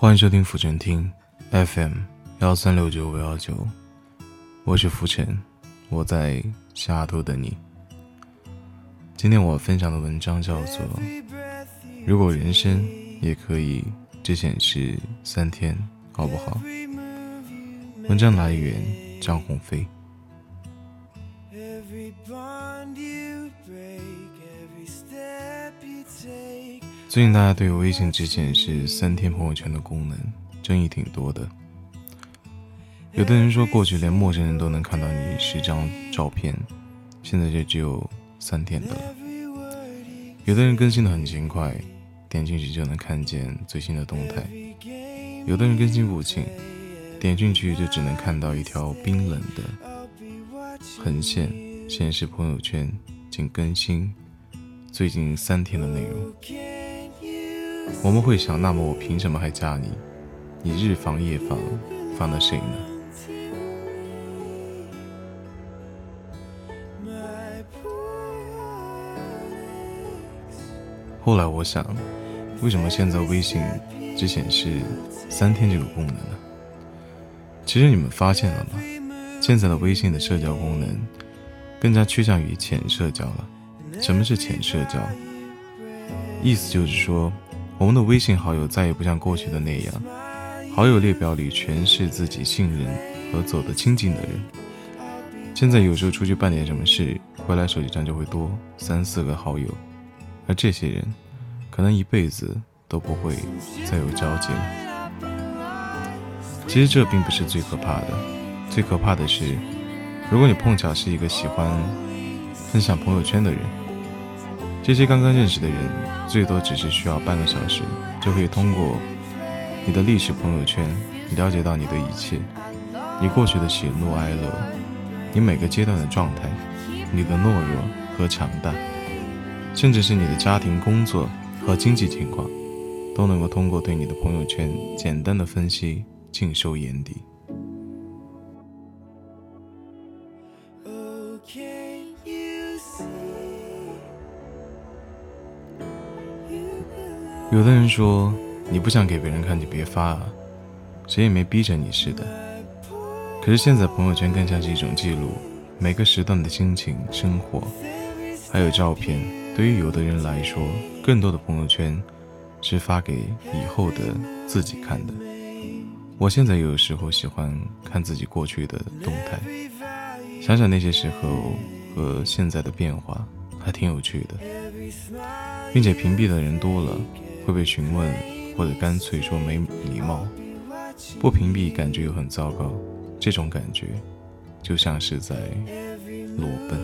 欢迎收听浮沉听 FM 幺三六九五幺九，我是浮沉，我在西雅图等你。今天我分享的文章叫做《如果人生也可以只显示三天，好不好？》文章来源张鸿飞。最近大家对微信只显示三天朋友圈的功能争议挺多的。有的人说过去连陌生人都能看到你十张照片，现在就只有三天的了。有的人更新的很勤快，点进去就能看见最新的动态；有的人更新不勤，点进去就只能看到一条冰冷的横线，显示朋友圈仅更新最近三天的内容。我们会想，那么我凭什么还加你？你日防夜防，防了谁呢？后来我想，为什么现在微信只显示三天这个功能呢？其实你们发现了吗？现在的微信的社交功能更加趋向于浅社交了。什么是浅社交？意思就是说。我们的微信好友再也不像过去的那样，好友列表里全是自己信任和走得亲近的人。现在有时候出去办点什么事，回来手机上就会多三四个好友，而这些人可能一辈子都不会再有交集了。其实这并不是最可怕的，最可怕的是，如果你碰巧是一个喜欢分享朋友圈的人。这些刚刚认识的人，最多只是需要半个小时，就可以通过你的历史朋友圈了解到你的一切，你过去的喜怒哀乐，你每个阶段的状态，你的懦弱和强大，甚至是你的家庭、工作和经济情况，都能够通过对你的朋友圈简单的分析尽收眼底。有的人说，你不想给别人看就别发啊，谁也没逼着你似的。可是现在朋友圈更像是一种记录每个时段的心情、生活，还有照片。对于有的人来说，更多的朋友圈是发给以后的自己看的。我现在有时候喜欢看自己过去的动态，想想那些时候和现在的变化，还挺有趣的，并且屏蔽的人多了。会被询问，或者干脆说没礼貌，不屏蔽感觉又很糟糕，这种感觉就像是在裸奔。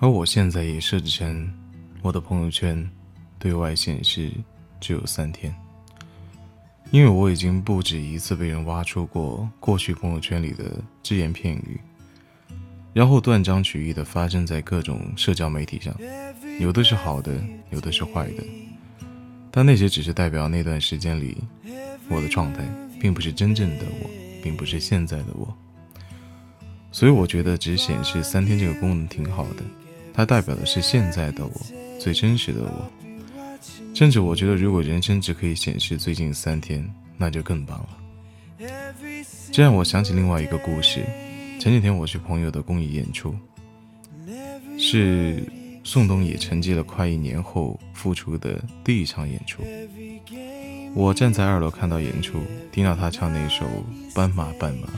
而我现在也设置成我的朋友圈对外显示。只有三天，因为我已经不止一次被人挖出过过去朋友圈里的只言片语，然后断章取义的发生在各种社交媒体上，有的是好的，有的是坏的，但那些只是代表那段时间里我的状态，并不是真正的我，并不是现在的我。所以我觉得只显示三天这个功能挺好的，它代表的是现在的我，最真实的我。甚至我觉得，如果人生只可以显示最近三天，那就更棒了。这让我想起另外一个故事。前几天我去朋友的公益演出，是宋冬野沉寂了快一年后复出的第一场演出。我站在二楼看到演出，听到他唱那首《斑马斑马》，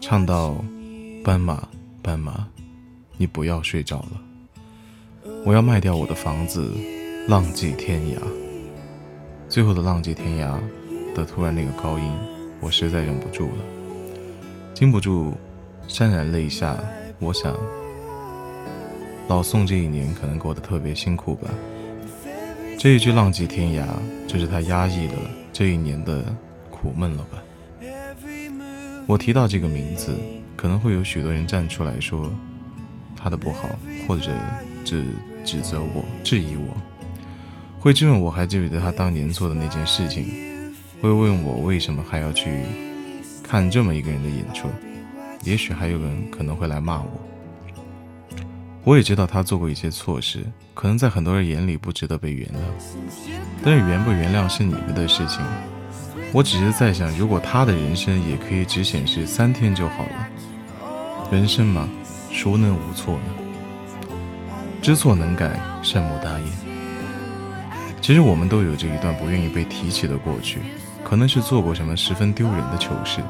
唱到“斑马斑马，你不要睡着了，我要卖掉我的房子。”浪迹天涯，最后的浪迹天涯的突然那个高音，我实在忍不住了，禁不住潸然泪下。我想，老宋这一年可能过得特别辛苦吧。这一句浪迹天涯，就是他压抑了这一年的苦闷了吧。我提到这个名字，可能会有许多人站出来说他的不好，或者指指责我、质疑我。会质问我还记不记得他当年做的那件事情，会问我为什么还要去看这么一个人的演出。也许还有人可能会来骂我。我也知道他做过一些错事，可能在很多人眼里不值得被原谅。但是原不原谅是你们的事情。我只是在想，如果他的人生也可以只显示三天就好了。人生嘛，孰能无错呢？知错能改，善莫大焉。其实我们都有着一段不愿意被提起的过去，可能是做过什么十分丢人的糗事。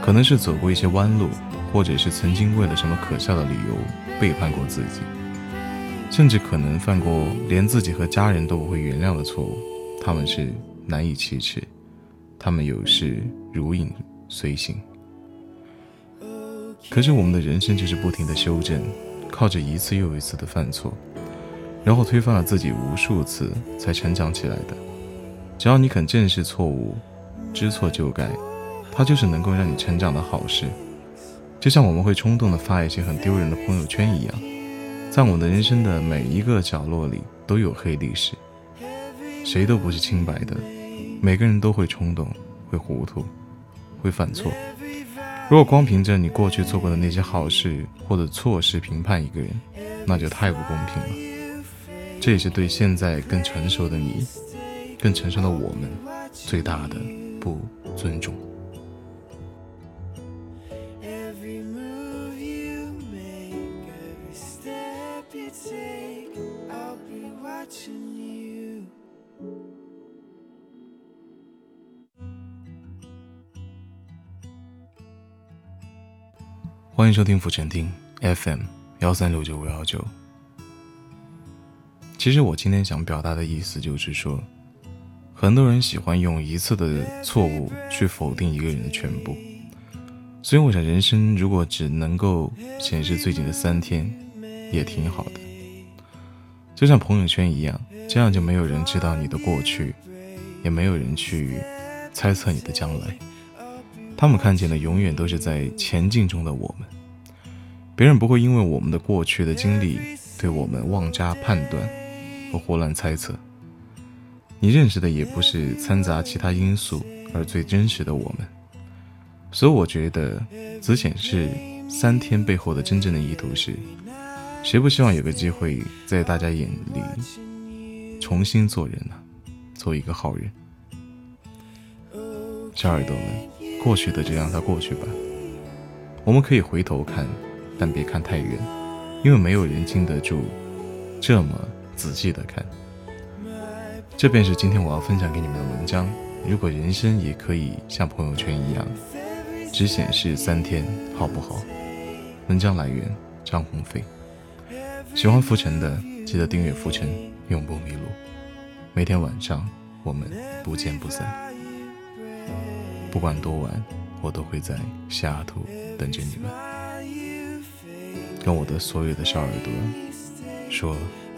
可能是走过一些弯路，或者是曾经为了什么可笑的理由背叛过自己，甚至可能犯过连自己和家人都不会原谅的错误。他们是难以启齿，他们有时如影随形。可是我们的人生就是不停的修正，靠着一次又一次的犯错，然后推翻了自己无数次才成长起来的。只要你肯正视错误，知错就改。它就是能够让你成长的好事，就像我们会冲动的发一些很丢人的朋友圈一样，在我们的人生的每一个角落里都有黑历史，谁都不是清白的，每个人都会冲动，会糊涂，会犯错。如果光凭着你过去做过的那些好事或者错事评判一个人，那就太不公平了。这也是对现在更成熟的你，更成熟的我们最大的不尊重。欢迎收听浮沉听 FM 幺三六九五幺九。其实我今天想表达的意思就是说，很多人喜欢用一次的错误去否定一个人的全部，所以我想，人生如果只能够显示最近的三天，也挺好的。就像朋友圈一样，这样就没有人知道你的过去，也没有人去猜测你的将来。他们看见的永远都是在前进中的我们，别人不会因为我们的过去的经历对我们妄加判断和胡乱猜测。你认识的也不是掺杂其他因素而最真实的我们，所以我觉得只显示三天背后的真正的意图是：谁不希望有个机会在大家眼里重新做人呢？做一个好人，小耳朵们。过去的就让它过去吧。我们可以回头看，但别看太远，因为没有人经得住这么仔细的看。这便是今天我要分享给你们的文章。如果人生也可以像朋友圈一样，只显示三天，好不好？文章来源张鸿飞。喜欢浮沉的，记得订阅浮沉，永不迷路。每天晚上，我们不见不散。不管多晚，我都会在西雅图等着你们。跟我的所有的小耳朵说